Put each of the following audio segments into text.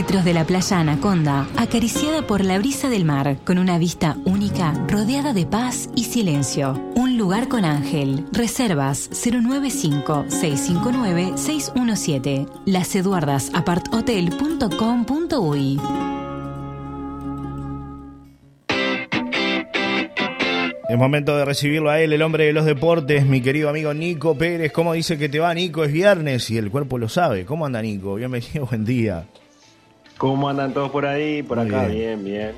metros de la playa Anaconda, acariciada por la brisa del mar, con una vista única, rodeada de paz y silencio. Un lugar con ángel. Reservas 095-659-617. laseduardasaparthotel.com.uy Es momento de recibirlo a él, el hombre de los deportes, mi querido amigo Nico Pérez. ¿Cómo dice que te va, Nico? Es viernes y el cuerpo lo sabe. ¿Cómo anda, Nico? Bienvenido, buen día. ¿Cómo andan todos por ahí? Por acá, bien. bien,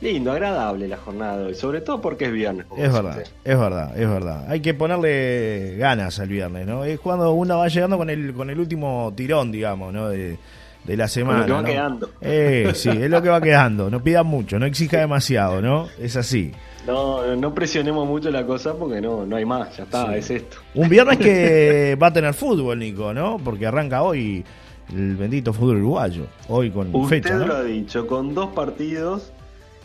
Lindo, agradable la jornada hoy, sobre todo porque es viernes. Es verdad, es verdad, es verdad. Hay que ponerle ganas al viernes, ¿no? Es cuando uno va llegando con el, con el último tirón, digamos, ¿no? De, la semana. lo que va quedando. Eh, sí, es lo que va quedando. No pidan mucho, no exija demasiado, ¿no? Es así. No, no presionemos mucho la cosa porque no, no hay más, ya está, es esto. Un viernes que va a tener fútbol, Nico, ¿no? Porque arranca hoy el bendito fútbol uruguayo, hoy con Usted fecha. Usted lo ha dicho, con dos partidos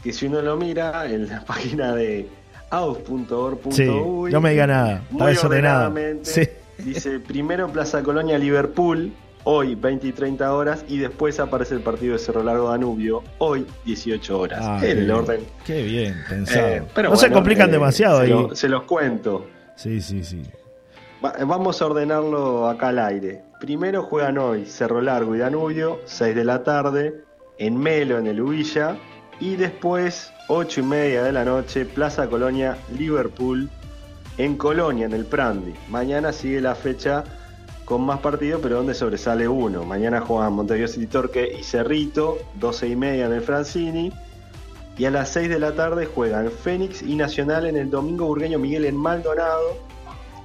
que si uno lo mira en la página de aus.org.uy, sí, no me diga nada, está desordenado. Sí. Dice primero Plaza Colonia Liverpool, hoy 20 y 30 horas, y después aparece el partido de Cerro Largo Danubio, hoy 18 horas. Ah, el orden. Qué bien pensado. Eh, pero no se complican eh, demasiado se ahí. se los cuento. Sí, sí, sí. Vamos a ordenarlo acá al aire. Primero juegan hoy Cerro Largo y Danubio, 6 de la tarde, en Melo, en el Ubilla, y después, 8 y media de la noche, Plaza Colonia, Liverpool, en Colonia, en el Prandi. Mañana sigue la fecha con más partidos, pero donde sobresale uno. Mañana juegan Montevideo City Torque y Cerrito, 12 y media en el Francini. Y a las 6 de la tarde juegan Fénix y Nacional en el Domingo Burgueño Miguel en Maldonado.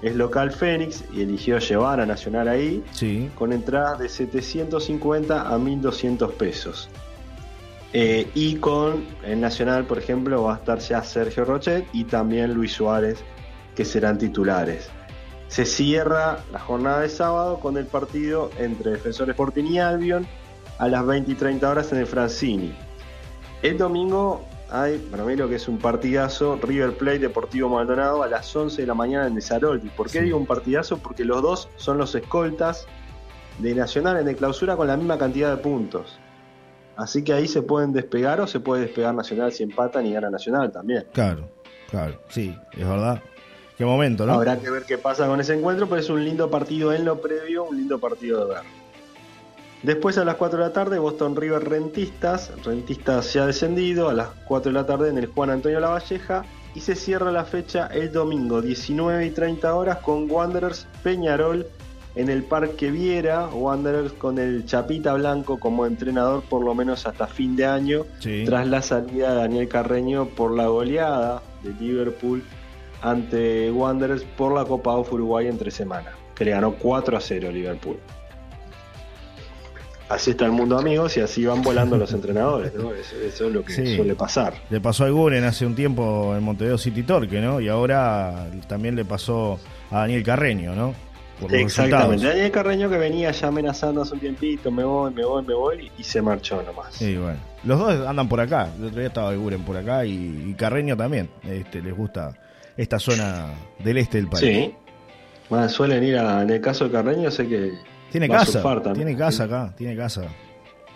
Es local Fénix y eligió llevar a Nacional ahí sí. con entradas de 750 a 1200 pesos. Eh, y con el Nacional, por ejemplo, va a estar ya Sergio Rochet y también Luis Suárez, que serán titulares. Se cierra la jornada de sábado con el partido entre Defensor Sporting y Albion a las 20 y 30 horas en el Francini. El domingo hay, para mí, lo que es un partidazo: River Plate Deportivo Maldonado a las 11 de la mañana en Desaroldi. ¿Por qué digo un partidazo? Porque los dos son los escoltas de Nacional en el clausura con la misma cantidad de puntos. Así que ahí se pueden despegar o se puede despegar Nacional si empatan y gana Nacional también. Claro, claro, sí, es verdad. Qué momento, ¿no? Habrá que ver qué pasa con ese encuentro, pero es un lindo partido en lo previo, un lindo partido de ver. Después a las 4 de la tarde, Boston River Rentistas. Rentistas ya descendido a las 4 de la tarde en el Juan Antonio Lavalleja. Y se cierra la fecha el domingo, 19 y 30 horas, con Wanderers Peñarol en el Parque Viera. Wanderers con el Chapita Blanco como entrenador, por lo menos hasta fin de año, tras la salida de Daniel Carreño por la goleada de Liverpool ante Wanderers por la Copa of Uruguay entre semana, que le ganó 4 a 0 Liverpool. Así está el mundo, amigos, y así van volando los entrenadores, ¿no? Eso, es lo que suele pasar. Le pasó a Guren hace un tiempo en Montevideo City Torque, ¿no? Y ahora también le pasó a Daniel Carreño, ¿no? Exactamente. Daniel Carreño que venía ya amenazando hace un tiempito, me voy, me voy, me voy, y se marchó nomás. Sí, bueno. Los dos andan por acá. El otro día estaba Guren por acá y, Carreño también. Este, les gusta esta zona del este del país. Sí. Bueno, suelen ir a, en el caso de Carreño, sé que tiene casa, tiene casa acá, tiene casa.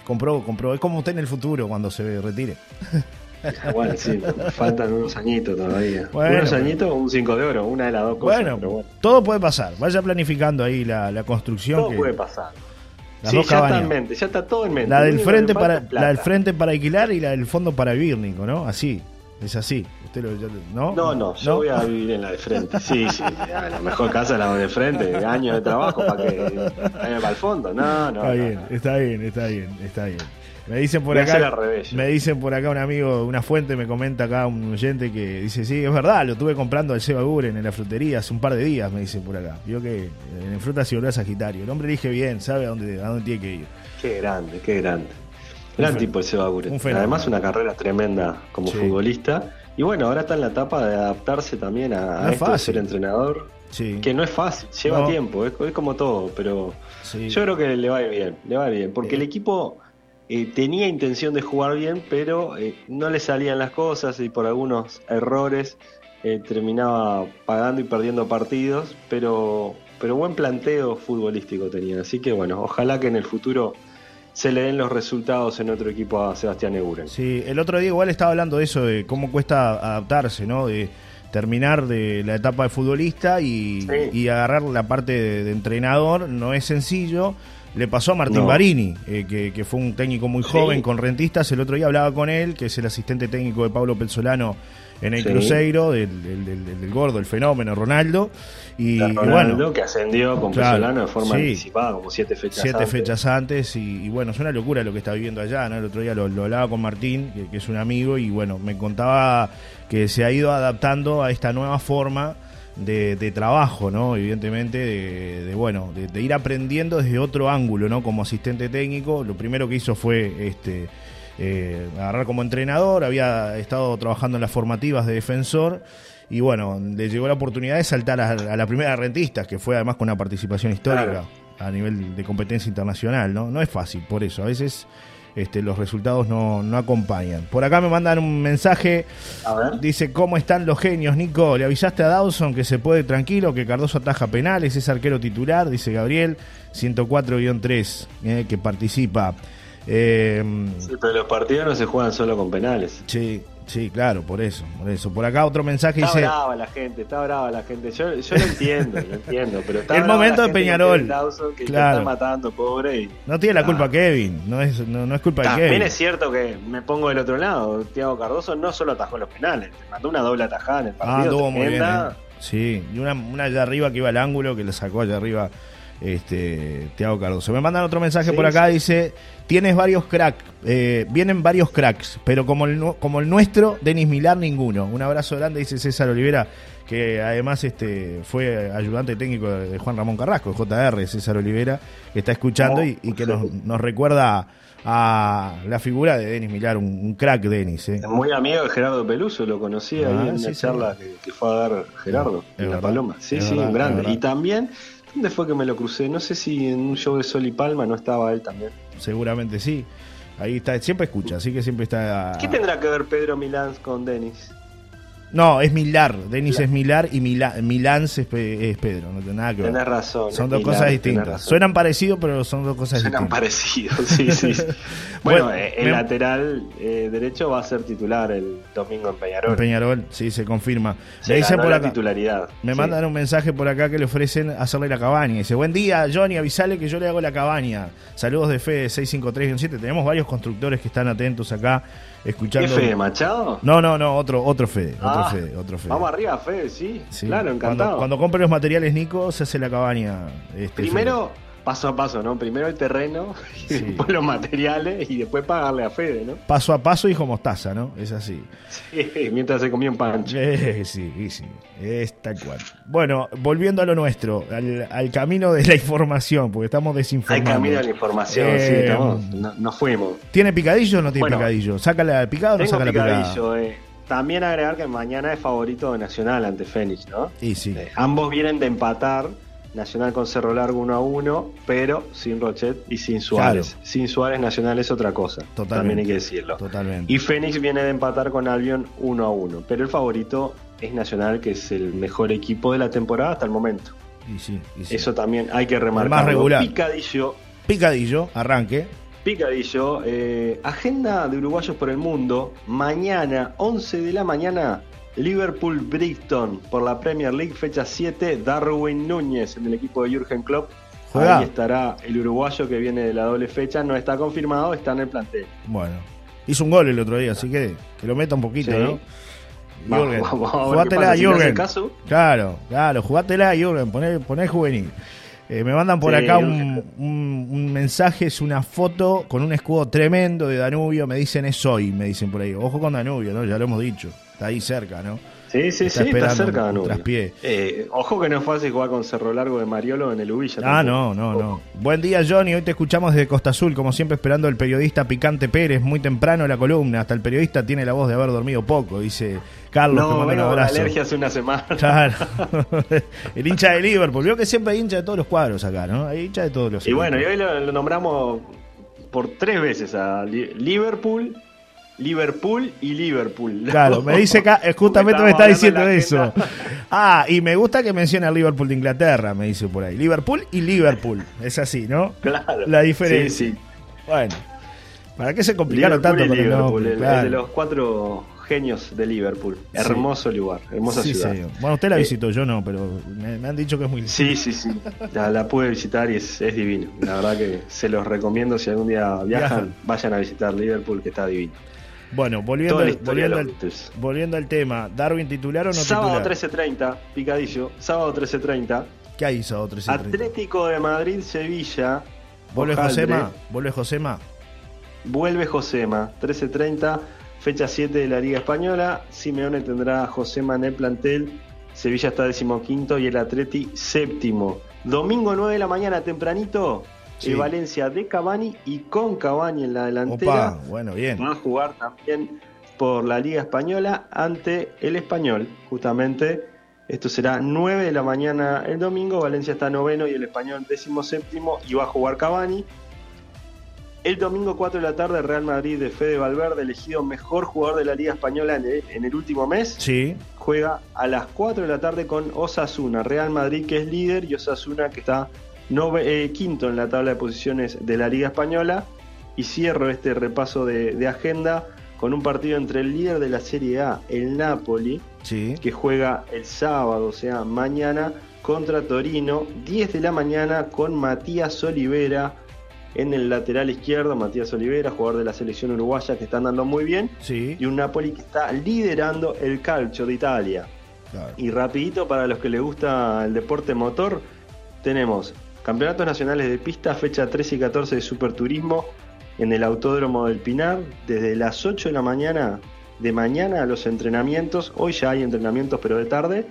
Compró, compró. Es como usted en el futuro cuando se retire. Bueno, sí, faltan unos añitos todavía. unos añitos o un 5 de oro, una de las dos cosas. Bueno, todo puede pasar. Vaya planificando ahí la, la construcción. Todo puede pasar. Las dos ya está en mente, ya está todo en mente. La del, frente para, la del frente para alquilar y la del fondo para vivir, Nico, ¿no? Así. Es así. ¿Usted lo, ¿no? No, no, yo voy a vivir en la de frente. Sí, sí. La mejor casa es la de frente. Años de trabajo para que vaya para el fondo. No, no. Está bien, está bien, está bien, está bien. Me dicen por acá, me dicen por acá un amigo, una fuente me comenta acá un oyente que dice, sí, es verdad, lo tuve comprando al Seba Guren en la frutería hace un par de días, me dicen por acá. Vio que en frutas y volvió a Sagitario. El hombre dije bien, sabe a dónde, a dónde tiene que ir. Qué grande, qué grande. Gran tipo el Seba Guren. Además una carrera tremenda como futbolista. Y bueno, ahora está en la etapa de adaptarse también a, esto de ser entrenador. Que no es fácil, lleva tiempo, es, como todo, pero yo creo que le va a ir bien, le va a ir bien, porque el equipo eh, tenía intención de jugar bien, pero eh, no le salían las cosas y por algunos errores eh, terminaba pagando y perdiendo partidos, pero, pero buen planteo futbolístico tenía. Así que bueno, ojalá que en el futuro se le den los resultados en otro equipo a Sebastián Eguren. Sí, el otro día igual estaba hablando de eso, de cómo cuesta adaptarse, ¿no? De terminar de la etapa de futbolista y, agarrar la parte de, entrenador no es sencillo. Le pasó a Martín Barini, eh, que, fue un técnico muy joven con rentistas. El otro día hablaba con él, que es el asistente técnico de Pablo Pezzolano en el Cruzeiro, del, gordo, el fenómeno Ronaldo. Y, Ronaldo, que ascendió con claro, de forma anticipada, como siete fechas siete antes. fechas antes. Y, bueno, es una locura lo que está viviendo allá. ¿no? El otro día lo, hablaba con Martín, que, es un amigo, y bueno, me contaba que se ha ido adaptando a esta nueva forma. De, trabajo, ¿no? Evidentemente, de, bueno, de, ir aprendiendo desde otro ángulo, ¿no? Como asistente técnico, lo primero que hizo fue este eh, agarrar como entrenador, había estado trabajando en las formativas de defensor y bueno, le llegó la oportunidad de saltar a, la primera rentistas, que fue además con una participación histórica a nivel de competencia internacional, ¿no? No es fácil, por eso, a veces este, los resultados no, no, acompañan. Por acá me mandan un mensaje, dice, ¿cómo están los genios, Nico? ¿Le avisaste a Dawson que se puede tranquilo, que Cardoso ataja penales, es arquero titular? Dice Gabriel, 104-3, eh, que participa. Eh, sí, pero los partidos no se juegan solo con penales. Sí, sí, claro, por eso, por eso. Por acá otro mensaje está dice. Está brava la gente, está brava la gente. Yo, yo lo entiendo, lo entiendo, pero está El momento de Peñarol. Que claro. está matando, pobre. no tiene la culpa Kevin, no es, no, es culpa de Kevin. También es cierto que me pongo del otro lado. Tiago Cardoso no solo atajó los penales, mandó una doble atajada en el ah, partido. Ah, tuvo muy bien. ¿eh? Sí, y una, una allá arriba que iba al ángulo que le sacó allá arriba este, Tiago Cardoso. Me mandan otro mensaje por acá, dice, tienes varios cracks, eh, vienen varios cracks, pero como el, como el nuestro, Denis Milar, ninguno. Un abrazo grande, dice César Olivera, que además este, fue ayudante técnico de Juan Ramón Carrasco, JR, César Olivera, que está escuchando oh, y, que nos, recuerda a la figura de Denis Milar, un, crack Denis. ¿eh? Muy amigo de Gerardo Peluso, lo conocía ahí ah, en la charla que, fue a dar Gerardo en La Paloma. Sí, sí, un grande. Y también ¿Dónde fue que me lo crucé? No sé si en un show de Sol y Palma no estaba él también. Seguramente sí. Ahí está, siempre escucha, así que siempre está. ¿Qué tendrá que ver Pedro Milán con Denis? No, es Milar. Denis es Milar y Milán es, Pedro. No tiene nada que ver. Tienes razón. Son dos cosas distintas. Suenan parecidos, pero son dos cosas Suenan distintas. Suenan parecidos, sí, sí. bueno, eh, el lateral eh, derecho va a ser titular el domingo en Peñarol. En Peñarol, sí, se confirma. Se me dicen por acá, titularidad. Me mandan un mensaje por acá que le ofrecen hacerle la cabaña. Dice: Buen día, Johnny, avisale que yo le hago la cabaña. Saludos de Fede 653 Tenemos varios constructores que están atentos acá escuchando. ¿Qué Fede Machado? No, no, no, otro, otro Fede, otro ah, Fede, otro Fede. Vamos arriba, Fede, sí. Claro, encantado. Cuando, compre los materiales, Nico, se hace la cabaña. Este, Primero, paso a paso, ¿no? Primero el terreno, y después los materiales y después pagarle a Fede, ¿no? Paso a paso, hijo mostaza, ¿no? Es así. Sí, mientras se comía un pancho. Eh, sí, sí, es tal cual. Bueno, volviendo a lo nuestro, al, camino de la información, porque estamos desinformando. Al camino de la información, sí, eh, estamos, no, fuimos. ¿Tiene picadillo o no tiene picadillo? ¿Saca picada o no saca la picadillo, eh. También agregar que mañana es favorito de Nacional ante Fénix, ¿no? Y sí. Eh, ambos vienen de empatar Nacional con Cerro Largo 1 a 1, pero sin Rochet y sin Suárez. Sin Suárez, Nacional es otra cosa. Totalmente. También hay que decirlo. Totalmente. Y Fénix viene de empatar con Albion 1 a 1, pero el favorito es Nacional, que es el mejor equipo de la temporada hasta el momento. Y sí, Eso también hay que remarcar. Más regular. Picadillo. Picadillo, arranque. Picadillo, eh, agenda de uruguayos por el mundo. Mañana, 11 de la mañana, Liverpool Brighton por la Premier League, fecha 7, Darwin Núñez en el equipo de Jürgen Klopp. Ahí estará el uruguayo que viene de la doble fecha, no está confirmado, está en el plantel. Bueno, hizo un gol el otro día, así que que lo meta un poquito, ¿no? Jürgen, jugátela, Jürgen. Claro, claro, jugátela, Jürgen, poné, poné juvenil. Eh, me mandan por acá un, un, mensaje, es una foto con un escudo tremendo de Danubio. Me dicen es hoy, me dicen por ahí. Ojo con Danubio, ¿no? Ya lo hemos dicho. Está ahí cerca, ¿no? Sí, sí, sí, está cerca Danubio. Eh, ojo que no es fácil jugar con Cerro Largo de Mariolo en el Ubilla. Ah, no, no, no. Buen día, Johnny. Hoy te escuchamos desde Costa Azul, como siempre, esperando el periodista Picante Pérez. Muy temprano la columna. Hasta el periodista tiene la voz de haber dormido poco, dice Carlos. No, bueno, alergia hace una semana. Claro. el hincha de Liverpool. Veo que siempre hay hincha de todos los cuadros acá, ¿no? Hay hincha de todos los. Y bueno, y hoy lo nombramos por tres veces a Liverpool Liverpool y Liverpool. Claro, me dice acá, justamente me está diciendo eso. Ah, y me gusta que mencione a Liverpool de Inglaterra, me dice por ahí. Liverpool y Liverpool, es así, ¿no? Claro. La diferencia. Sí, sí. bueno, ¿para qué se complicaron tanto con el, el, de los cuatro genios de Liverpool. Hermoso lugar, hermosa ciudad. Bueno, usted la eh, visitó, yo no, pero me, han dicho que es muy Sí, sí, sí. La, pude visitar y es, es, divino. La verdad que se los recomiendo si algún día viajan, vayan a visitar Liverpool, que está divino. Bueno, volviendo, al, volviendo, al, tema, ¿Darwin titular o no sábado titular? Sábado 13.30, picadillo. Sábado 13.30. ¿Qué hay sábado 13.30? Atlético de Madrid, Sevilla. ¿Vuelve Josema? ¿Vuelve Josema? Vuelve Josema, 13.30. Fecha 7 de la Liga Española. Simeone tendrá a Josema en el plantel. Sevilla está decimoquinto y el Atleti séptimo. Domingo 9 de la mañana, tempranito. Sí. Valencia de Cavani y con Cavani en la delantera. bueno, bien. Va a jugar también por la Liga Española ante el Español, justamente. Esto será 9 de la mañana el domingo. Valencia está noveno y el Español décimo séptimo y va a jugar Cavani. El domingo 4 de la tarde, Real Madrid de Fede Valverde, elegido mejor jugador de la Liga Española en el, último mes. Sí. Juega a las 4 de la tarde con Osasuna. Real Madrid que es líder y Osasuna que está eh, quinto en la tabla de posiciones de la Liga Española. Y cierro este repaso de, agenda con un partido entre el líder de la Serie A, el Napoli, que juega el sábado, o sea, mañana, contra Torino, 10 de la mañana con Matías Olivera en el lateral izquierdo, Matías Olivera, jugador de la selección uruguaya que está andando muy bien, y un Napoli que está liderando el calcio de Italia. Y rapidito para los que les gusta el deporte motor, tenemos Campeonatos Nacionales de Pista, fecha 13 y 14 de Superturismo en el Autódromo del Pinar, desde las 8 de la mañana de mañana a los entrenamientos, hoy ya hay entrenamientos pero de tarde,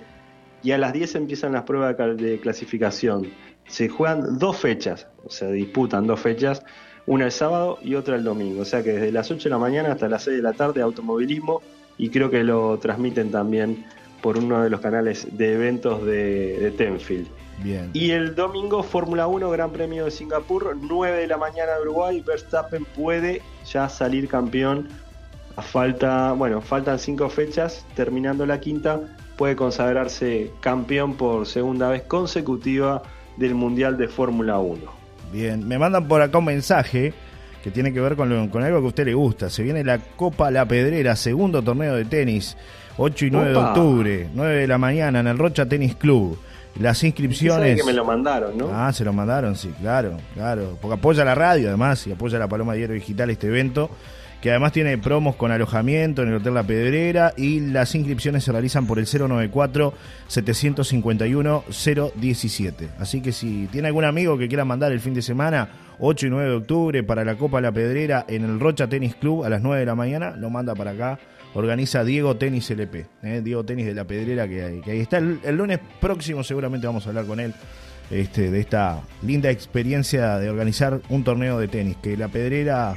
y a las 10 empiezan las pruebas de clasificación se juegan dos fechas, o sea, disputan dos fechas, una el sábado y otra el domingo. O sea que desde las 8 de la mañana hasta las 6 de la tarde automovilismo y creo que lo transmiten también por uno de los canales de eventos de, Tenfield. Bien. Y el domingo Fórmula 1 Gran Premio de Singapur, 9 de la mañana de Uruguay, Verstappen puede ya salir campeón. A falta, bueno, faltan cinco fechas, terminando la quinta, puede consagrarse campeón por segunda vez consecutiva del Mundial de Fórmula 1. Bien, me mandan por acá un mensaje que tiene que ver con, algo que a usted le gusta. Se viene la Copa La Pedrera, segundo torneo de tenis, 8 y 9 de octubre, 9 de la mañana en el Rocha Tenis Club. Las inscripciones. que me lo mandaron, ¿no? Ah, se lo mandaron, sí, claro, claro. Porque apoya la radio además y apoya la Paloma Diario Digital este evento que además tiene promos con alojamiento en el Hotel La Pedrera y las inscripciones se realizan por el 094-751-017. Así que si tiene algún amigo que quiera mandar el fin de semana, 8 y 9 de octubre, para la Copa La Pedrera en el Rocha Tenis Club a las 9 de la mañana, lo manda para acá. Organiza Diego Tenis LP, ¿eh? Diego Tenis de La Pedrera, que, que ahí está. el lunes próximo seguramente vamos a hablar con él este, de esta linda experiencia de organizar un torneo de tenis, que la Pedrera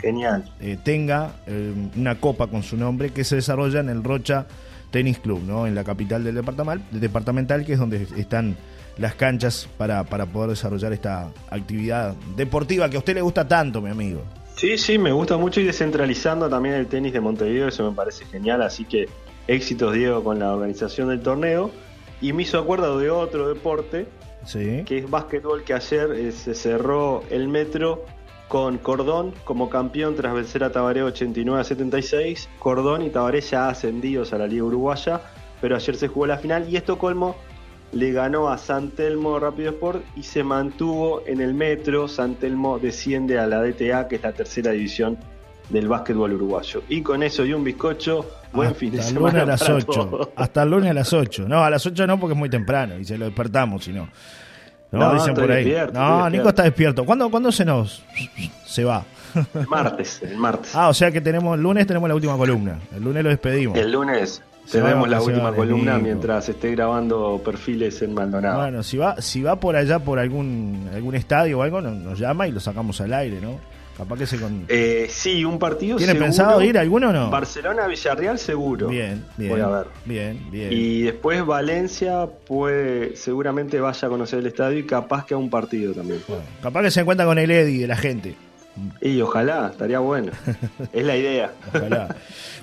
eh, tenga eh, una copa con su nombre que se desarrolla en el Rocha Tenis Club, ¿no? en la capital del departamental, departamental que es donde están las canchas para, para poder desarrollar esta actividad deportiva que a usted le gusta tanto, mi amigo. Sí, sí, me gusta mucho y descentralizando también el tenis de Montevideo, eso me parece genial, así que éxitos Diego con la organización del torneo. Y me hizo acuerdo de otro deporte que es básquetbol, que ayer eh, se cerró el metro con Cordón como campeón tras vencer a Tabaré 89 a 76. Cordón y Tabaré ya ascendidos a la Liga Uruguaya, pero ayer se jugó la final y Estocolmo le ganó a San Telmo Rápido Sport y se mantuvo en el metro. San Telmo desciende a la DTA, que es la tercera división del básquetbol uruguayo. Y con eso y un bizcocho, buen fin de semana. a las 8. Hasta el lunes a las 8. No, a las 8 no porque es muy temprano y se lo despertamos, si no. No, dicen por ahí. no, Nico está despierto. ¿Cuándo, ¿Cuándo se nos se va? El martes, el martes. Ah, o sea que tenemos el lunes tenemos la última columna. El lunes lo despedimos. El lunes tenemos la última columna mientras esté grabando perfiles en Maldonado. Bueno, si va, si va por allá por algún algún estadio o algo, nos llama y lo sacamos al aire, ¿no? Capaz que se con... Eh, sí, un partido ¿Tiene pensado ir alguno o no? Barcelona-Villarreal seguro. Bien, bien. Voy a ver. Bien, bien. Y después Valencia puede, seguramente vaya a conocer el estadio y capaz que a un partido también. capaz que se encuentra con el Eddie de la gente. Y ojalá, estaría bueno. es la idea. Ojalá.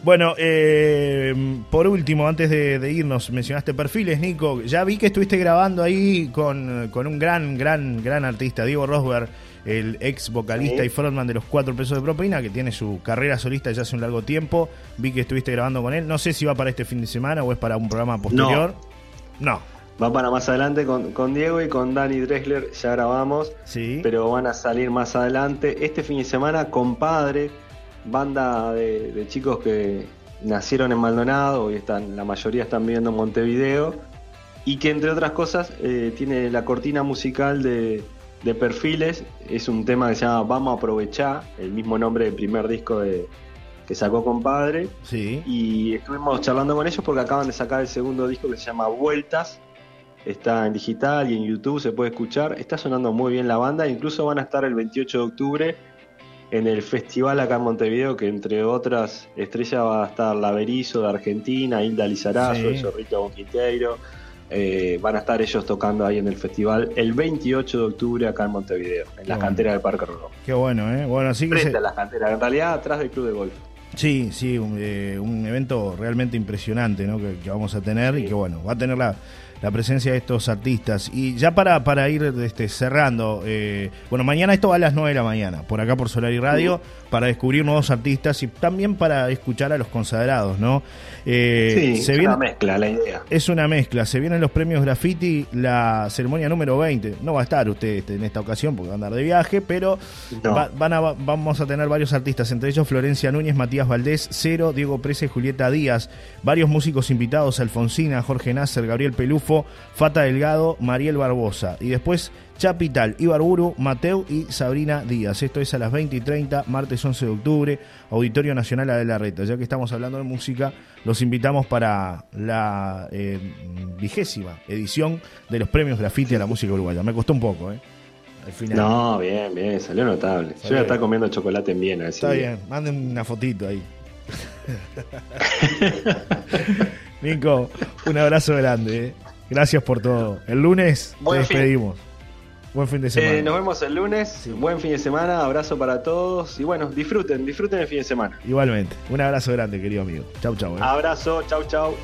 Bueno, eh, por último, antes de, irnos, mencionaste perfiles, Nico. Ya vi que estuviste grabando ahí con, con un gran, gran, gran artista, Diego Rosberg el ex vocalista y frontman de los Cuatro Pesos de Propina, que tiene su carrera solista ya hace un largo tiempo. Vi que estuviste grabando con él. No sé si va para este fin de semana o es para un programa posterior. No. Va para más adelante con, Diego y con Dani Drexler, ya grabamos. Sí. Pero van a salir más adelante. Este fin de semana, compadre, banda de, chicos que nacieron en Maldonado y están, la mayoría están viviendo en Montevideo. Y que entre otras cosas eh, tiene la cortina musical de, de perfiles. Es un tema que se llama Vamos a aprovechar, el mismo nombre del primer disco de, que sacó Compadre. Sí. Y estuvimos charlando con ellos porque acaban de sacar el segundo disco que se llama Vueltas. Está en digital y en YouTube, se puede escuchar. Está sonando muy bien la banda. Incluso van a estar el 28 de octubre en el festival acá en Montevideo, que entre otras estrellas va a estar La Berizo de Argentina, Hilda Lizarazo, el Zorrito Bonquiteiro eh, van a estar ellos tocando ahí en el festival el 28 de octubre acá en Montevideo, en las canteras del Parque Rodó. Qué bueno, ¿eh? Bueno, así que. Frente a las canteras, en realidad atrás del club de golf. Sí, sí, un, eh, evento realmente impresionante ¿no? que, vamos a tener y que bueno, va a tener la, la presencia de estos artistas. Y ya para, para ir este, cerrando, eh, bueno, mañana esto va a las 9 de la mañana, por acá por Solar y Radio, para descubrir nuevos artistas y también para escuchar a los consagrados, ¿no? Eh, sí, es una mezcla la idea. Es una mezcla, se vienen los premios Graffiti, la ceremonia número 20, no va a estar usted este, en esta ocasión porque va a andar de viaje, pero van a, vamos a tener varios artistas, entre ellos Florencia Núñez, Matías Valdés, Cero, Diego Presa y Julieta Díaz, varios músicos invitados, Alfonsina, Jorge Nasser, Gabriel Pelufo, Fata Delgado, Mariel Barbosa. Y después Chapital, Ibarburu, Mateu y Sabrina Díaz. Esto es a las 20 y 30, martes 11 de octubre, Auditorio Nacional de la Reta. Ya que estamos hablando de música, los invitamos para la eh, vigésima edición de los premios Graffiti a la música uruguaya. Me costó un poco, ¿eh? Al final. No, bien, bien, salió notable. Yo ya estaba comiendo chocolate en Viena. Está bien, manden una fotito ahí. Nico, un abrazo grande. ¿eh? Gracias por todo. El lunes te despedimos. Buen fin de semana. Eh, nos vemos el lunes. Buen fin de semana. Abrazo para todos. Y bueno, disfruten, disfruten el fin de semana. Igualmente. Un abrazo grande, querido amigo. Chau, chau. Eh. Abrazo. Chau, chau.